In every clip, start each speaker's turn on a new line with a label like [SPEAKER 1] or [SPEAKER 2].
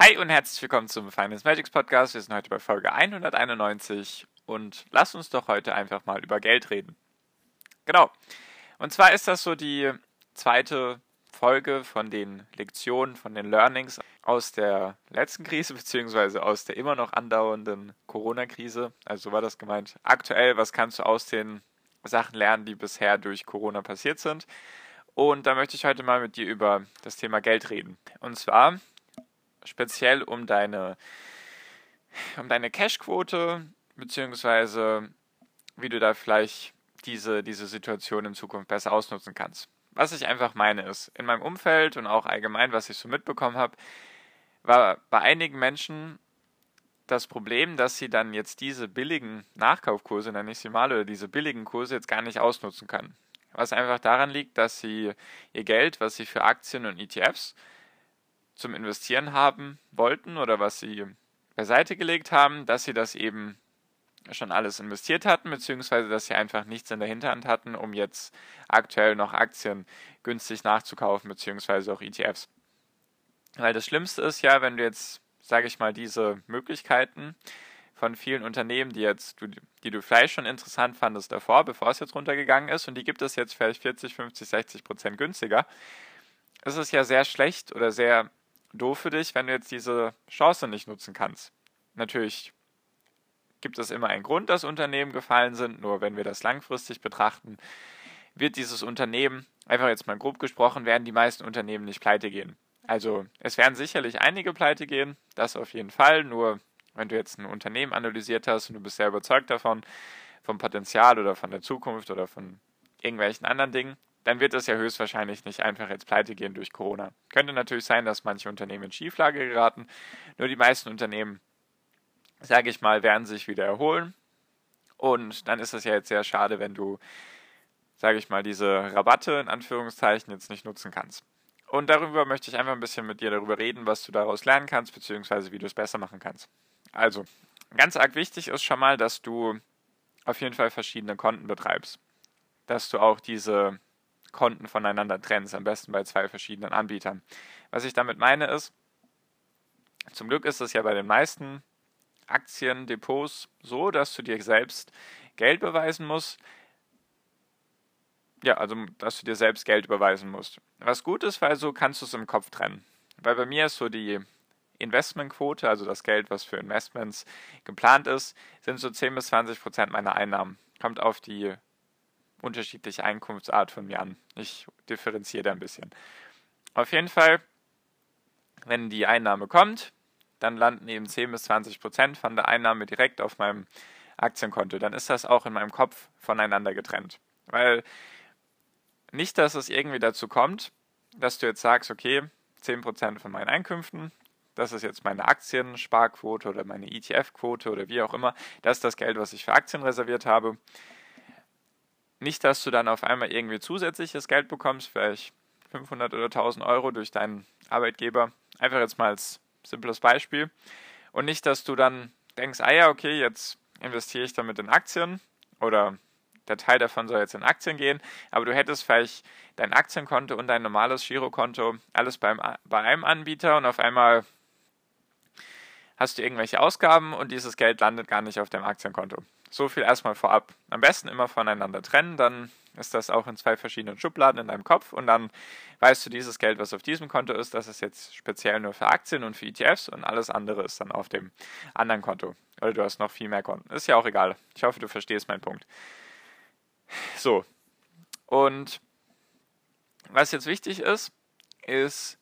[SPEAKER 1] Hi und herzlich willkommen zum Finance Magics Podcast. Wir sind heute bei Folge 191 und lass uns doch heute einfach mal über Geld reden. Genau. Und zwar ist das so die zweite Folge von den Lektionen, von den Learnings aus der letzten Krise, beziehungsweise aus der immer noch andauernden Corona-Krise. Also so war das gemeint. Aktuell, was kannst du aus den Sachen lernen, die bisher durch Corona passiert sind? Und da möchte ich heute mal mit dir über das Thema Geld reden. Und zwar speziell um deine, um deine Cashquote, beziehungsweise wie du da vielleicht diese, diese Situation in Zukunft besser ausnutzen kannst. Was ich einfach meine ist, in meinem Umfeld und auch allgemein, was ich so mitbekommen habe, war bei einigen Menschen das Problem, dass sie dann jetzt diese billigen Nachkaufkurse, nenne ich sie mal, oder diese billigen Kurse jetzt gar nicht ausnutzen können. Was einfach daran liegt, dass sie ihr Geld, was sie für Aktien und ETFs zum Investieren haben wollten oder was sie beiseite gelegt haben, dass sie das eben schon alles investiert hatten, beziehungsweise dass sie einfach nichts in der Hinterhand hatten, um jetzt aktuell noch Aktien günstig nachzukaufen, beziehungsweise auch ETFs. Weil das Schlimmste ist ja, wenn du jetzt, sage ich mal, diese Möglichkeiten von vielen Unternehmen, die jetzt, die du vielleicht schon interessant fandest davor, bevor es jetzt runtergegangen ist, und die gibt es jetzt vielleicht 40, 50, 60 Prozent günstiger, ist es ja sehr schlecht oder sehr doof für dich, wenn du jetzt diese Chance nicht nutzen kannst. Natürlich gibt es immer einen Grund, dass Unternehmen gefallen sind, nur wenn wir das langfristig betrachten, wird dieses Unternehmen, einfach jetzt mal grob gesprochen, werden die meisten Unternehmen nicht pleite gehen. Also es werden sicherlich einige pleite gehen, das auf jeden Fall, nur wenn du jetzt ein Unternehmen analysiert hast und du bist sehr überzeugt davon, vom Potenzial oder von der Zukunft oder von irgendwelchen anderen Dingen, dann wird es ja höchstwahrscheinlich nicht einfach jetzt pleite gehen durch Corona. Könnte natürlich sein, dass manche Unternehmen in Schieflage geraten, nur die meisten Unternehmen, sage ich mal, werden sich wieder erholen. Und dann ist es ja jetzt sehr schade, wenn du, sage ich mal, diese Rabatte in Anführungszeichen jetzt nicht nutzen kannst. Und darüber möchte ich einfach ein bisschen mit dir darüber reden, was du daraus lernen kannst, beziehungsweise wie du es besser machen kannst. Also, ganz arg wichtig ist schon mal, dass du auf jeden Fall verschiedene Konten betreibst. Dass du auch diese Konten voneinander trennst, am besten bei zwei verschiedenen Anbietern. Was ich damit meine ist, zum Glück ist es ja bei den meisten Aktiendepots so, dass du dir selbst Geld beweisen musst. Ja, also dass du dir selbst Geld überweisen musst. Was gut ist, weil so kannst du es im Kopf trennen. Weil bei mir ist so die Investmentquote, also das Geld, was für Investments geplant ist, sind so 10 bis 20 Prozent meiner Einnahmen. Kommt auf die unterschiedliche Einkunftsart von mir an. Ich differenziere da ein bisschen. Auf jeden Fall, wenn die Einnahme kommt, dann landen eben 10 bis 20 Prozent von der Einnahme direkt auf meinem Aktienkonto. Dann ist das auch in meinem Kopf voneinander getrennt. Weil nicht, dass es irgendwie dazu kommt, dass du jetzt sagst, okay, 10 Prozent von meinen Einkünften, das ist jetzt meine Aktiensparquote oder meine ETF-Quote oder wie auch immer, das ist das Geld, was ich für Aktien reserviert habe nicht, dass du dann auf einmal irgendwie zusätzliches Geld bekommst, vielleicht 500 oder 1000 Euro durch deinen Arbeitgeber. Einfach jetzt mal als simples Beispiel. Und nicht, dass du dann denkst, ah ja, okay, jetzt investiere ich damit in Aktien oder der Teil davon soll jetzt in Aktien gehen, aber du hättest vielleicht dein Aktienkonto und dein normales Girokonto alles beim, bei einem Anbieter und auf einmal hast du irgendwelche Ausgaben und dieses Geld landet gar nicht auf deinem Aktienkonto. So viel erstmal vorab. Am besten immer voneinander trennen, dann ist das auch in zwei verschiedenen Schubladen in deinem Kopf und dann weißt du, dieses Geld, was auf diesem Konto ist, das ist jetzt speziell nur für Aktien und für ETFs und alles andere ist dann auf dem anderen Konto. Oder du hast noch viel mehr Konten. Ist ja auch egal. Ich hoffe, du verstehst meinen Punkt. So. Und was jetzt wichtig ist, ist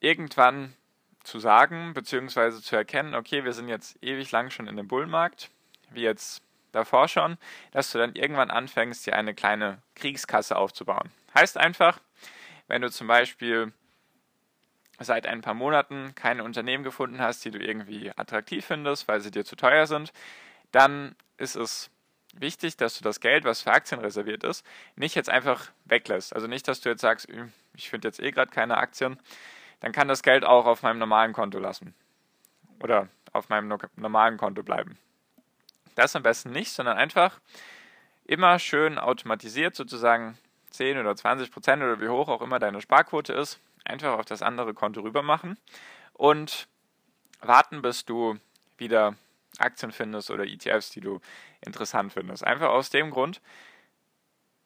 [SPEAKER 1] irgendwann zu sagen, beziehungsweise zu erkennen, okay, wir sind jetzt ewig lang schon in dem Bullmarkt wie jetzt davor schon, dass du dann irgendwann anfängst, dir eine kleine Kriegskasse aufzubauen. Heißt einfach, wenn du zum Beispiel seit ein paar Monaten keine Unternehmen gefunden hast, die du irgendwie attraktiv findest, weil sie dir zu teuer sind, dann ist es wichtig, dass du das Geld, was für Aktien reserviert ist, nicht jetzt einfach weglässt. Also nicht, dass du jetzt sagst, ich finde jetzt eh gerade keine Aktien, dann kann das Geld auch auf meinem normalen Konto lassen. Oder auf meinem normalen Konto bleiben. Das am besten nicht, sondern einfach immer schön automatisiert sozusagen 10 oder 20 Prozent oder wie hoch auch immer deine Sparquote ist, einfach auf das andere Konto rüber machen und warten, bis du wieder Aktien findest oder ETFs, die du interessant findest. Einfach aus dem Grund,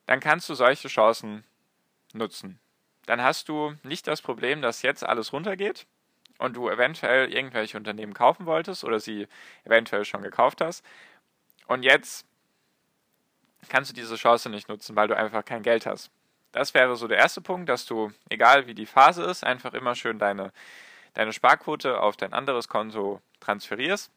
[SPEAKER 1] dann kannst du solche Chancen nutzen. Dann hast du nicht das Problem, dass jetzt alles runtergeht und du eventuell irgendwelche Unternehmen kaufen wolltest oder sie eventuell schon gekauft hast. Und jetzt kannst du diese Chance nicht nutzen, weil du einfach kein Geld hast. Das wäre so der erste Punkt, dass du, egal wie die Phase ist, einfach immer schön deine, deine Sparquote auf dein anderes Konto transferierst.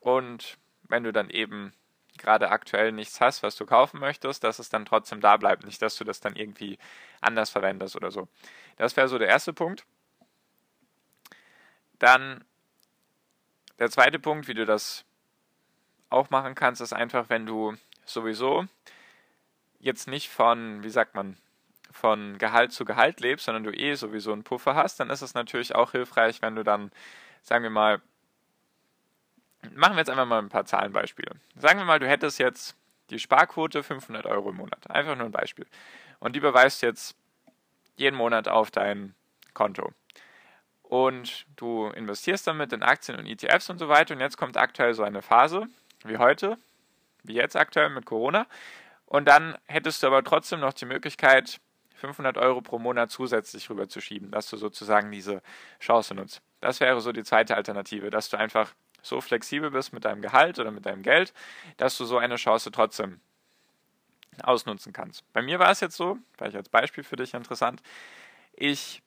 [SPEAKER 1] Und wenn du dann eben gerade aktuell nichts hast, was du kaufen möchtest, dass es dann trotzdem da bleibt. Nicht, dass du das dann irgendwie anders verwendest oder so. Das wäre so der erste Punkt. Dann der zweite Punkt, wie du das auch machen kannst, ist einfach, wenn du sowieso jetzt nicht von, wie sagt man, von Gehalt zu Gehalt lebst, sondern du eh sowieso einen Puffer hast, dann ist es natürlich auch hilfreich, wenn du dann, sagen wir mal, machen wir jetzt einfach mal ein paar Zahlenbeispiele. Sagen wir mal, du hättest jetzt die Sparquote 500 Euro im Monat. Einfach nur ein Beispiel. Und die überweist jetzt jeden Monat auf dein Konto. Und du investierst damit in Aktien und ETFs und so weiter. Und jetzt kommt aktuell so eine Phase, wie heute, wie jetzt aktuell mit Corona. Und dann hättest du aber trotzdem noch die Möglichkeit, 500 Euro pro Monat zusätzlich rüberzuschieben, dass du sozusagen diese Chance nutzt. Das wäre so die zweite Alternative, dass du einfach so flexibel bist mit deinem Gehalt oder mit deinem Geld, dass du so eine Chance trotzdem ausnutzen kannst. Bei mir war es jetzt so, vielleicht als Beispiel für dich interessant, ich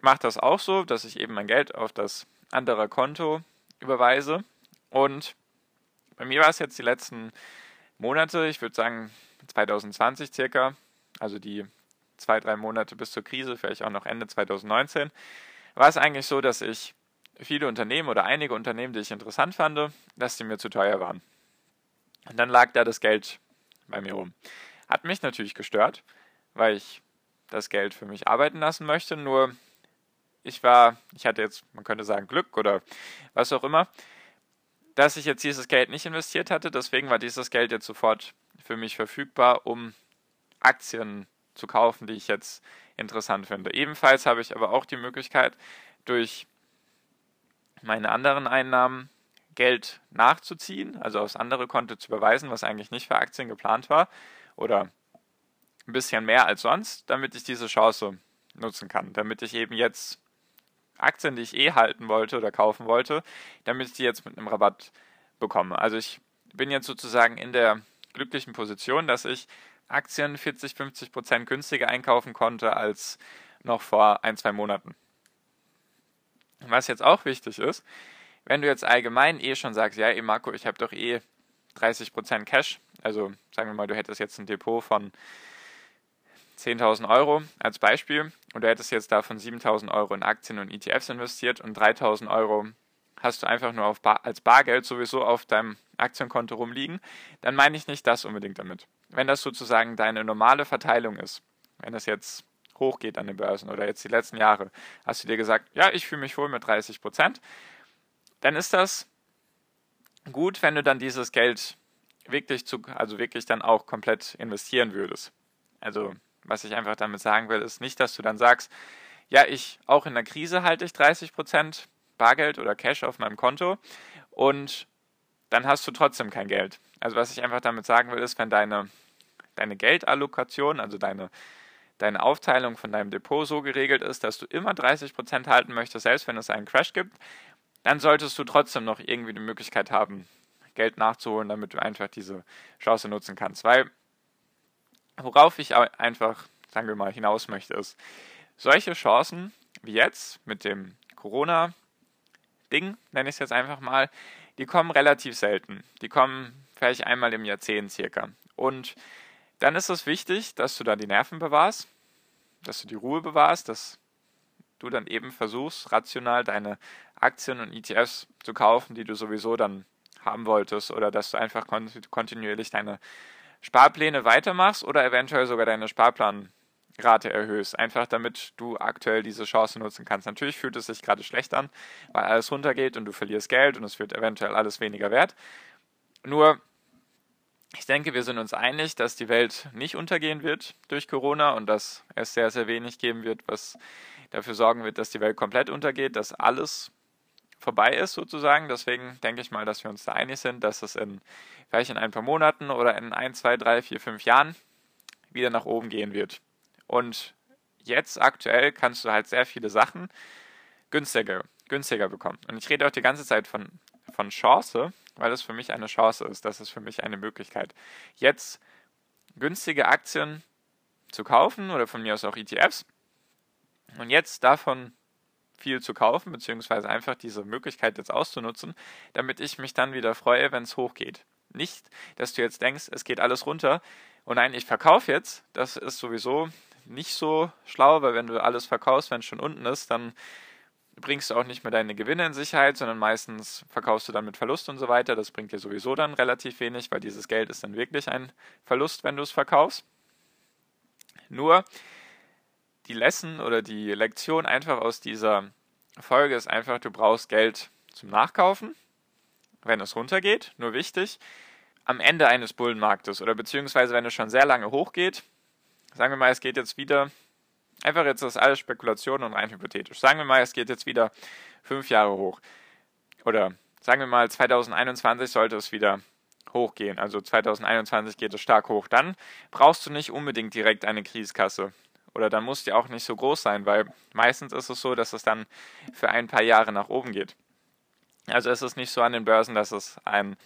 [SPEAKER 1] mache das auch so, dass ich eben mein Geld auf das andere Konto überweise und bei mir war es jetzt die letzten Monate, ich würde sagen 2020 circa, also die zwei, drei Monate bis zur Krise, vielleicht auch noch Ende 2019, war es eigentlich so, dass ich viele Unternehmen oder einige Unternehmen, die ich interessant fand, dass die mir zu teuer waren. Und dann lag da das Geld bei mir rum. Hat mich natürlich gestört, weil ich das Geld für mich arbeiten lassen möchte, nur ich war, ich hatte jetzt, man könnte sagen, Glück oder was auch immer, dass ich jetzt dieses Geld nicht investiert hatte. Deswegen war dieses Geld jetzt sofort für mich verfügbar, um Aktien zu kaufen, die ich jetzt interessant finde. Ebenfalls habe ich aber auch die Möglichkeit, durch meine anderen Einnahmen Geld nachzuziehen, also aufs andere Konto zu überweisen, was eigentlich nicht für Aktien geplant war, oder ein bisschen mehr als sonst, damit ich diese Chance nutzen kann, damit ich eben jetzt Aktien, die ich eh halten wollte oder kaufen wollte, damit ich die jetzt mit einem Rabatt bekomme. Also ich bin jetzt sozusagen in der glücklichen Position, dass ich Aktien 40, 50 Prozent günstiger einkaufen konnte als noch vor ein, zwei Monaten. Was jetzt auch wichtig ist, wenn du jetzt allgemein eh schon sagst, ja, eh Marco, ich habe doch eh 30 Prozent Cash, also sagen wir mal, du hättest jetzt ein Depot von 10.000 Euro als Beispiel und du hättest jetzt davon 7.000 Euro in Aktien und ETFs investiert und 3.000 Euro hast du einfach nur Bar, als Bargeld sowieso auf deinem Aktienkonto rumliegen, dann meine ich nicht das unbedingt damit. Wenn das sozusagen deine normale Verteilung ist, wenn das jetzt hochgeht an den Börsen oder jetzt die letzten Jahre, hast du dir gesagt, ja, ich fühle mich wohl mit 30 Prozent, dann ist das gut, wenn du dann dieses Geld wirklich zu, also wirklich dann auch komplett investieren würdest. Also, was ich einfach damit sagen will, ist nicht, dass du dann sagst, ja, ich, auch in der Krise halte ich 30 Prozent Bargeld oder Cash auf meinem Konto und dann hast du trotzdem kein Geld. Also was ich einfach damit sagen will, ist, wenn deine, deine Geldallokation, also deine, deine Aufteilung von deinem Depot so geregelt ist, dass du immer 30% halten möchtest, selbst wenn es einen Crash gibt, dann solltest du trotzdem noch irgendwie die Möglichkeit haben, Geld nachzuholen, damit du einfach diese Chance nutzen kannst. Weil worauf ich einfach, sagen wir mal, hinaus möchte, ist, solche Chancen wie jetzt mit dem Corona Ding, nenne ich es jetzt einfach mal, die kommen relativ selten. Die kommen vielleicht einmal im Jahrzehnt circa. Und dann ist es wichtig, dass du da die Nerven bewahrst, dass du die Ruhe bewahrst, dass du dann eben versuchst, rational deine Aktien und ETFs zu kaufen, die du sowieso dann haben wolltest, oder dass du einfach kontinuierlich deine Sparpläne weitermachst oder eventuell sogar deine Sparplanrate erhöhst, einfach damit du aktuell diese Chance nutzen kannst. Natürlich fühlt es sich gerade schlecht an, weil alles runtergeht und du verlierst Geld und es wird eventuell alles weniger wert. Nur ich denke, wir sind uns einig, dass die Welt nicht untergehen wird durch Corona und dass es sehr, sehr wenig geben wird, was dafür sorgen wird, dass die Welt komplett untergeht, dass alles vorbei ist sozusagen. Deswegen denke ich mal, dass wir uns da einig sind, dass es in vielleicht in ein paar Monaten oder in ein, zwei, drei, vier, fünf Jahren wieder nach oben gehen wird. Und jetzt aktuell kannst du halt sehr viele Sachen günstiger, günstiger bekommen. Und ich rede auch die ganze Zeit von, von Chance, weil es für mich eine Chance ist. Das ist für mich eine Möglichkeit. Jetzt günstige Aktien zu kaufen oder von mir aus auch ETFs und jetzt davon viel zu kaufen, beziehungsweise einfach diese Möglichkeit jetzt auszunutzen, damit ich mich dann wieder freue, wenn es hochgeht. Nicht, dass du jetzt denkst, es geht alles runter und nein, ich verkaufe jetzt. Das ist sowieso nicht so schlau, weil wenn du alles verkaufst, wenn es schon unten ist, dann bringst du auch nicht mehr deine Gewinne in Sicherheit, sondern meistens verkaufst du dann mit Verlust und so weiter. Das bringt dir sowieso dann relativ wenig, weil dieses Geld ist dann wirklich ein Verlust, wenn du es verkaufst. Nur die Lesson oder die Lektion einfach aus dieser Folge ist einfach, du brauchst Geld zum Nachkaufen, wenn es runtergeht. Nur wichtig, am Ende eines Bullenmarktes oder beziehungsweise wenn es schon sehr lange hochgeht, sagen wir mal, es geht jetzt wieder Einfach jetzt das alles Spekulation und rein hypothetisch. Sagen wir mal, es geht jetzt wieder fünf Jahre hoch. Oder sagen wir mal, 2021 sollte es wieder hochgehen. Also 2021 geht es stark hoch. Dann brauchst du nicht unbedingt direkt eine Kriegskasse. Oder dann muss die auch nicht so groß sein, weil meistens ist es so, dass es dann für ein paar Jahre nach oben geht. Also es ist nicht so an den Börsen, dass es ein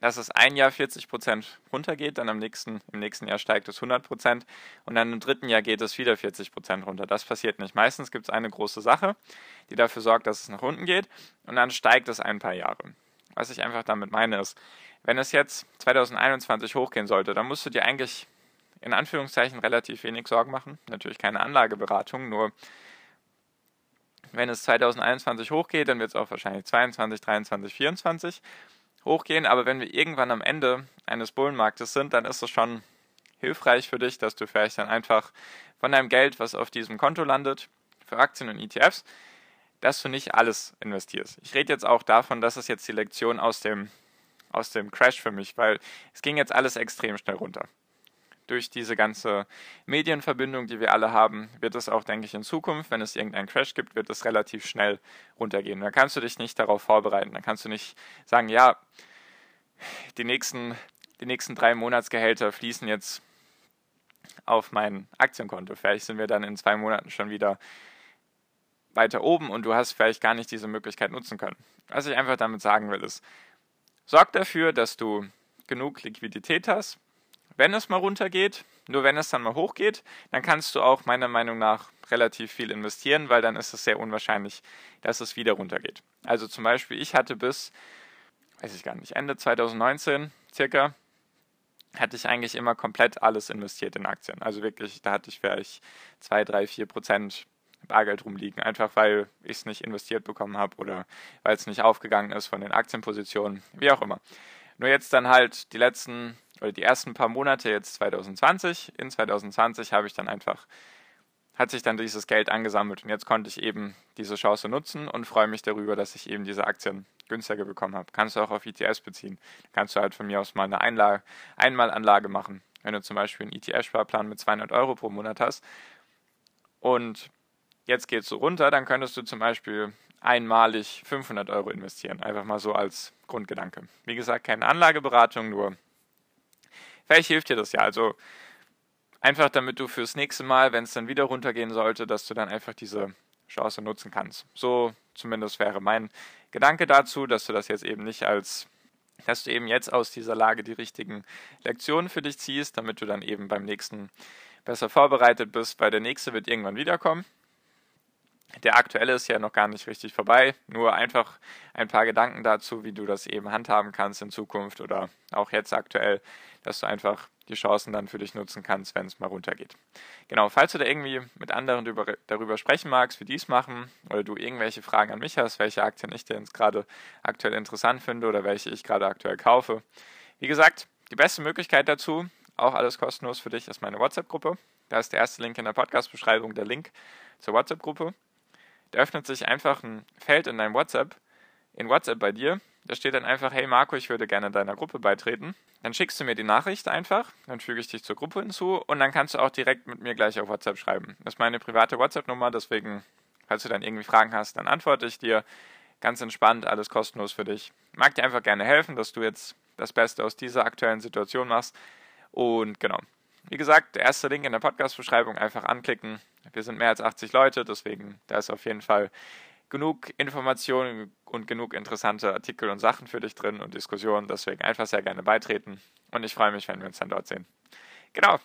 [SPEAKER 1] dass es ein Jahr 40 Prozent runtergeht, dann im nächsten, im nächsten Jahr steigt es 100 Prozent und dann im dritten Jahr geht es wieder 40 Prozent runter. Das passiert nicht. Meistens gibt es eine große Sache, die dafür sorgt, dass es nach unten geht und dann steigt es ein paar Jahre. Was ich einfach damit meine ist, wenn es jetzt 2021 hochgehen sollte, dann musst du dir eigentlich in Anführungszeichen relativ wenig Sorgen machen. Natürlich keine Anlageberatung, nur wenn es 2021 hochgeht, dann wird es auch wahrscheinlich 22, 23, 24 hochgehen, aber wenn wir irgendwann am Ende eines Bullenmarktes sind, dann ist es schon hilfreich für dich, dass du vielleicht dann einfach von deinem Geld, was auf diesem Konto landet, für Aktien und ETFs, dass du nicht alles investierst. Ich rede jetzt auch davon, das ist jetzt die Lektion aus dem, aus dem Crash für mich, weil es ging jetzt alles extrem schnell runter durch diese ganze Medienverbindung, die wir alle haben, wird es auch, denke ich, in Zukunft, wenn es irgendeinen Crash gibt, wird es relativ schnell runtergehen. Da kannst du dich nicht darauf vorbereiten. Dann kannst du nicht sagen, ja, die nächsten, die nächsten drei Monatsgehälter fließen jetzt auf mein Aktienkonto. Vielleicht sind wir dann in zwei Monaten schon wieder weiter oben und du hast vielleicht gar nicht diese Möglichkeit nutzen können. Was ich einfach damit sagen will, ist, sorg dafür, dass du genug Liquidität hast, wenn es mal runtergeht, nur wenn es dann mal hochgeht, dann kannst du auch meiner Meinung nach relativ viel investieren, weil dann ist es sehr unwahrscheinlich, dass es wieder runtergeht. Also zum Beispiel, ich hatte bis, weiß ich gar nicht, Ende 2019 circa, hatte ich eigentlich immer komplett alles investiert in Aktien. Also wirklich, da hatte ich vielleicht 2, 3, 4 Prozent Bargeld rumliegen, einfach weil ich es nicht investiert bekommen habe oder weil es nicht aufgegangen ist von den Aktienpositionen, wie auch immer. Nur jetzt dann halt die letzten oder die ersten paar Monate jetzt 2020. In 2020 habe ich dann einfach, hat sich dann dieses Geld angesammelt und jetzt konnte ich eben diese Chance nutzen und freue mich darüber, dass ich eben diese Aktien günstiger bekommen habe. Kannst du auch auf ETS beziehen. Kannst du halt von mir aus mal eine Einlage, Einmalanlage machen. Wenn du zum Beispiel einen ETF-Sparplan mit 200 Euro pro Monat hast und jetzt geht es so runter, dann könntest du zum Beispiel einmalig 500 Euro investieren. Einfach mal so als Grundgedanke. Wie gesagt, keine Anlageberatung, nur Vielleicht hilft dir das ja. Also einfach damit du fürs nächste Mal, wenn es dann wieder runtergehen sollte, dass du dann einfach diese Chance nutzen kannst. So zumindest wäre mein Gedanke dazu, dass du das jetzt eben nicht als, dass du eben jetzt aus dieser Lage die richtigen Lektionen für dich ziehst, damit du dann eben beim nächsten besser vorbereitet bist, weil der nächste wird irgendwann wiederkommen. Der aktuelle ist ja noch gar nicht richtig vorbei. Nur einfach ein paar Gedanken dazu, wie du das eben handhaben kannst in Zukunft oder auch jetzt aktuell, dass du einfach die Chancen dann für dich nutzen kannst, wenn es mal runtergeht. Genau, falls du da irgendwie mit anderen darüber, darüber sprechen magst, wie die es machen, oder du irgendwelche Fragen an mich hast, welche Aktien ich denn gerade aktuell interessant finde oder welche ich gerade aktuell kaufe. Wie gesagt, die beste Möglichkeit dazu, auch alles kostenlos für dich, ist meine WhatsApp-Gruppe. Da ist der erste Link in der Podcast-Beschreibung, der Link zur WhatsApp-Gruppe. Da öffnet sich einfach ein Feld in deinem WhatsApp, in WhatsApp bei dir. Da steht dann einfach, hey Marco, ich würde gerne deiner Gruppe beitreten. Dann schickst du mir die Nachricht einfach, dann füge ich dich zur Gruppe hinzu und dann kannst du auch direkt mit mir gleich auf WhatsApp schreiben. Das ist meine private WhatsApp-Nummer, deswegen, falls du dann irgendwie Fragen hast, dann antworte ich dir. Ganz entspannt, alles kostenlos für dich. Ich mag dir einfach gerne helfen, dass du jetzt das Beste aus dieser aktuellen Situation machst. Und genau. Wie gesagt, der erste Link in der Podcast-Beschreibung einfach anklicken. Wir sind mehr als 80 Leute, deswegen da ist auf jeden Fall genug Informationen und genug interessante Artikel und Sachen für dich drin und Diskussionen. Deswegen einfach sehr gerne beitreten. Und ich freue mich, wenn wir uns dann dort sehen. Genau.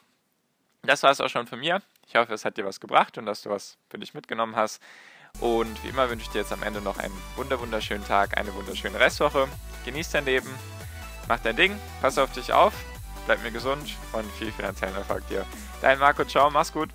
[SPEAKER 1] Das war es auch schon von mir. Ich hoffe, es hat dir was gebracht und dass du was für dich mitgenommen hast. Und wie immer wünsche ich dir jetzt am Ende noch einen wunderschönen Tag, eine wunderschöne Restwoche. Genieß dein Leben, mach dein Ding, pass auf dich auf, bleib mir gesund und viel finanziellen Erfolg dir. Dein Marco, ciao, mach's gut.